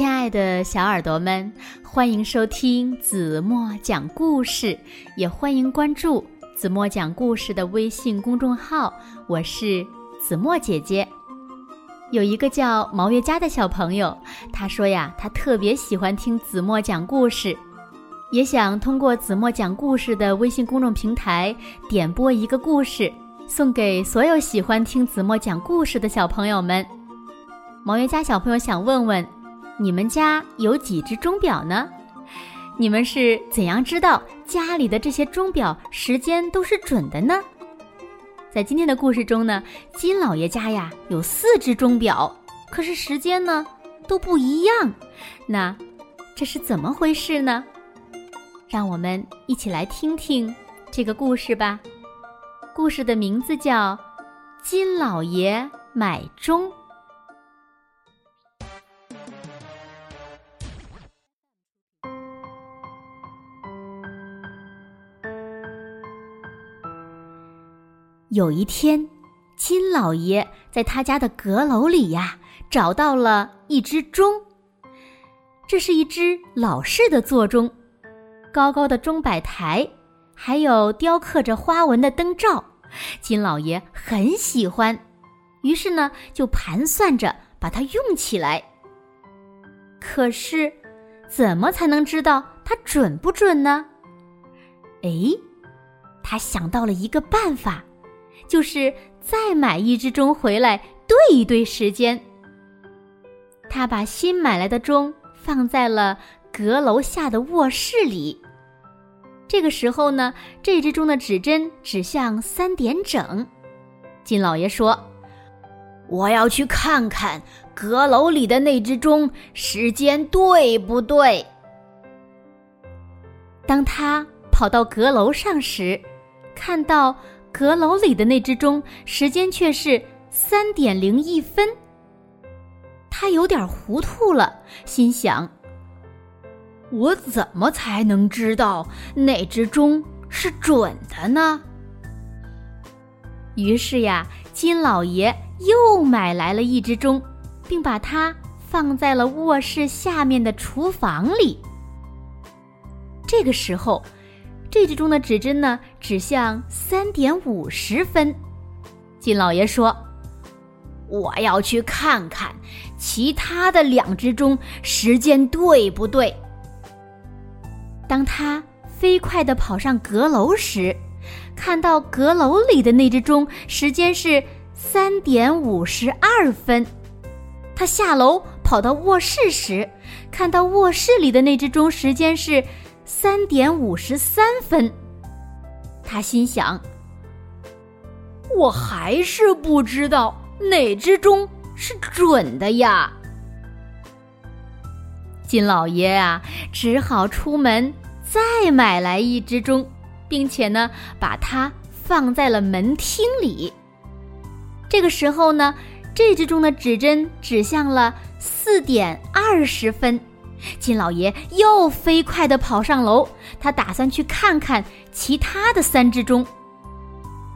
亲爱的小耳朵们，欢迎收听子墨讲故事，也欢迎关注子墨讲故事的微信公众号。我是子墨姐姐。有一个叫毛月佳的小朋友，他说呀，他特别喜欢听子墨讲故事，也想通过子墨讲故事的微信公众平台点播一个故事，送给所有喜欢听子墨讲故事的小朋友们。毛月佳小朋友想问问。你们家有几只钟表呢？你们是怎样知道家里的这些钟表时间都是准的呢？在今天的故事中呢，金老爷家呀有四只钟表，可是时间呢都不一样。那这是怎么回事呢？让我们一起来听听这个故事吧。故事的名字叫《金老爷买钟》。有一天，金老爷在他家的阁楼里呀，找到了一只钟。这是一只老式的座钟，高高的钟摆台，还有雕刻着花纹的灯罩。金老爷很喜欢，于是呢，就盘算着把它用起来。可是，怎么才能知道它准不准呢？哎，他想到了一个办法。就是再买一只钟回来对一对时间。他把新买来的钟放在了阁楼下的卧室里。这个时候呢，这只钟的指针指向三点整。金老爷说：“我要去看看阁楼里的那只钟时间对不对。”当他跑到阁楼上时，看到。阁楼里的那只钟时间却是三点零一分，他有点糊涂了，心想：“我怎么才能知道哪只钟是准的呢？”于是呀，金老爷又买来了一只钟，并把它放在了卧室下面的厨房里。这个时候。这只钟的指针呢，指向三点五十分。金老爷说：“我要去看看其他的两只钟时间对不对。”当他飞快地跑上阁楼时，看到阁楼里的那只钟时间是三点五十二分。他下楼跑到卧室时，看到卧室里的那只钟时间是。三点五十三分，他心想：“我还是不知道哪只钟是准的呀。”金老爷啊，只好出门再买来一只钟，并且呢，把它放在了门厅里。这个时候呢，这只钟的指针指向了四点二十分。金老爷又飞快地跑上楼，他打算去看看其他的三只钟。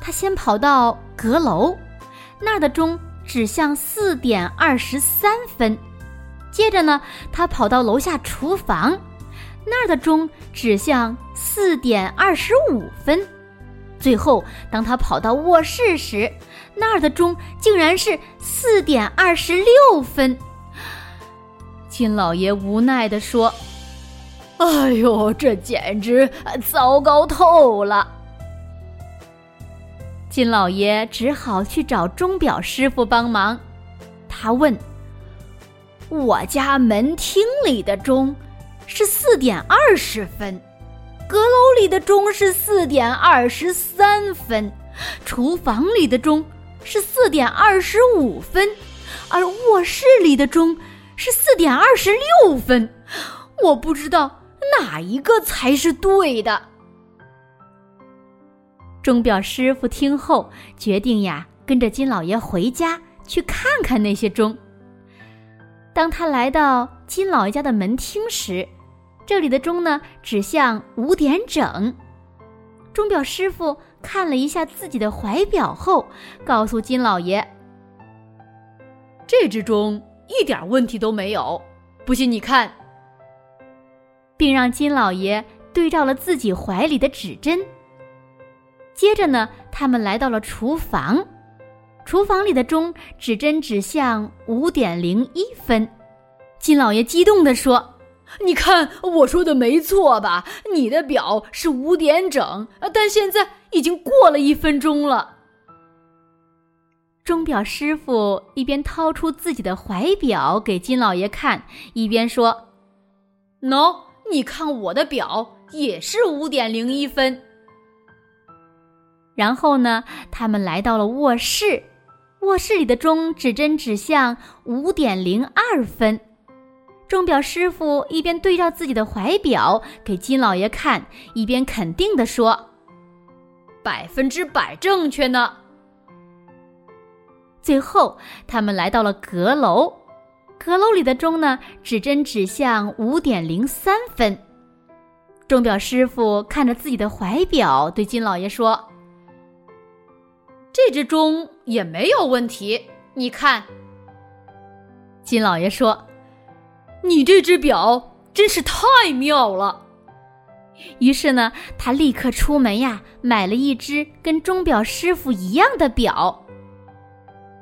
他先跑到阁楼，那儿的钟指向四点二十三分。接着呢，他跑到楼下厨房，那儿的钟指向四点二十五分。最后，当他跑到卧室时，那儿的钟竟然是四点二十六分。金老爷无奈地说：“哎呦，这简直糟糕透了！”金老爷只好去找钟表师傅帮忙。他问：“我家门厅里的钟是四点二十分，阁楼里的钟是四点二十三分，厨房里的钟是四点二十五分，而卧室里的钟……”是四点二十六分，我不知道哪一个才是对的。钟表师傅听后决定呀，跟着金老爷回家去看看那些钟。当他来到金老爷家的门厅时，这里的钟呢指向五点整。钟表师傅看了一下自己的怀表后，告诉金老爷：“这只钟。”一点问题都没有，不信你看。”并让金老爷对照了自己怀里的指针。接着呢，他们来到了厨房，厨房里的钟指针指向五点零一分。金老爷激动地说：“你看，我说的没错吧？你的表是五点整，但现在已经过了一分钟了。”钟表师傅一边掏出自己的怀表给金老爷看，一边说：“喏，你看我的表也是五点零一分。”然后呢，他们来到了卧室，卧室里的钟指针指向五点零二分。钟表师傅一边对照自己的怀表给金老爷看，一边肯定地说：“百分之百正确呢。”最后，他们来到了阁楼，阁楼里的钟呢，指针指向五点零三分。钟表师傅看着自己的怀表，对金老爷说：“这只钟也没有问题，你看。”金老爷说：“你这只表真是太妙了。”于是呢，他立刻出门呀，买了一只跟钟表师傅一样的表。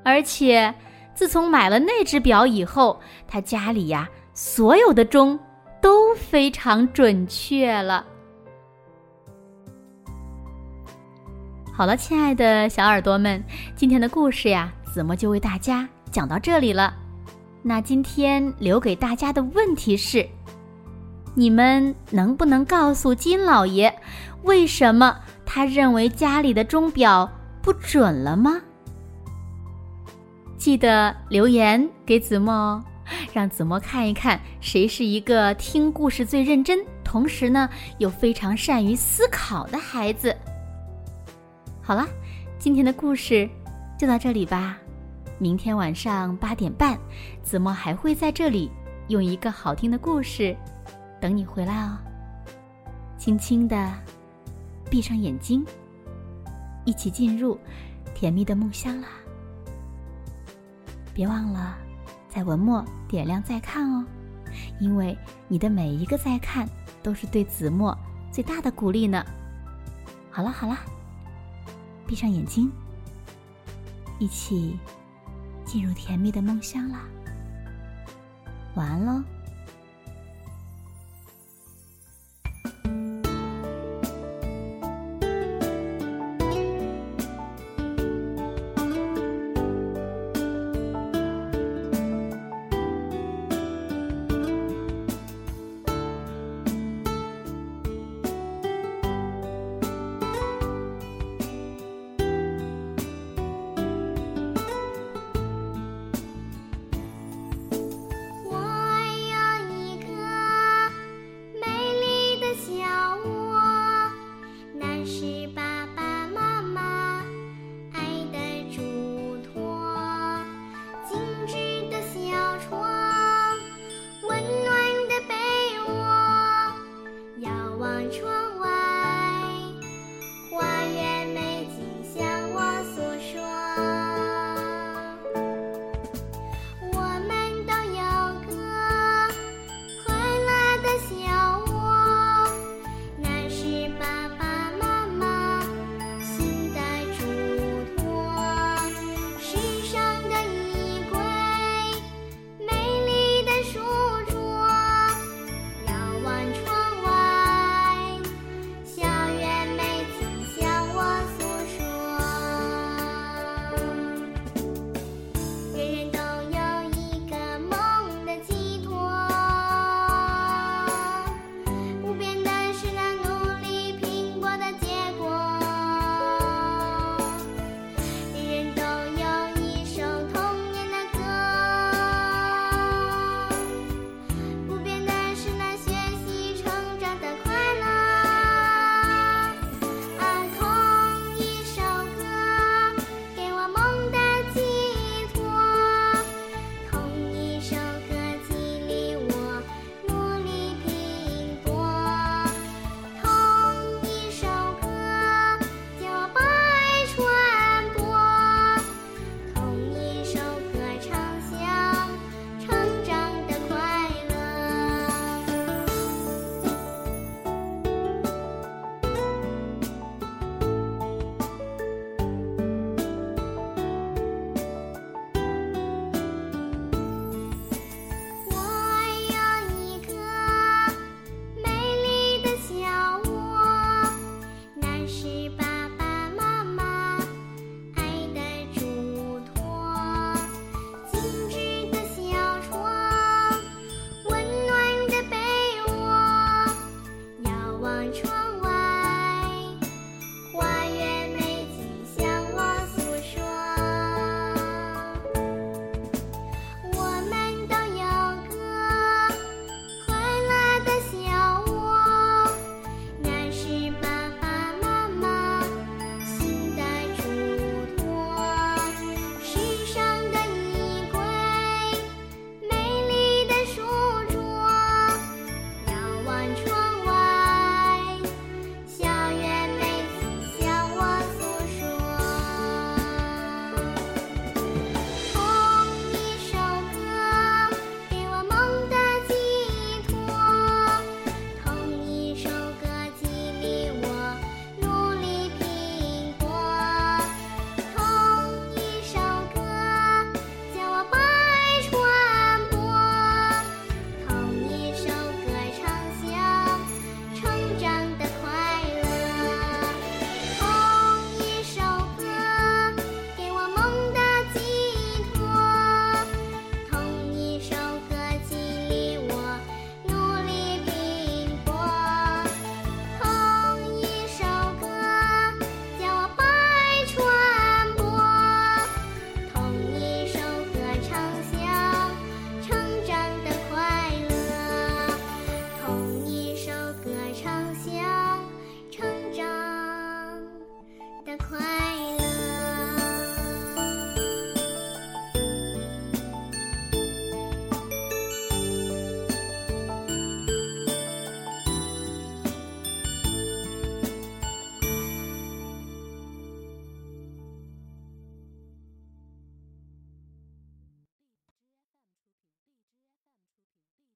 而且，自从买了那只表以后，他家里呀所有的钟都非常准确了。好了，亲爱的小耳朵们，今天的故事呀，子墨就为大家讲到这里了。那今天留给大家的问题是：你们能不能告诉金老爷，为什么他认为家里的钟表不准了吗？记得留言给子墨哦，让子墨看一看谁是一个听故事最认真，同时呢又非常善于思考的孩子。好了，今天的故事就到这里吧。明天晚上八点半，子墨还会在这里用一个好听的故事等你回来哦。轻轻的闭上眼睛，一起进入甜蜜的梦乡啦。别忘了，在文末点亮再看哦，因为你的每一个再看都是对子墨最大的鼓励呢。好了好了，闭上眼睛，一起进入甜蜜的梦乡啦。晚安喽。the choir.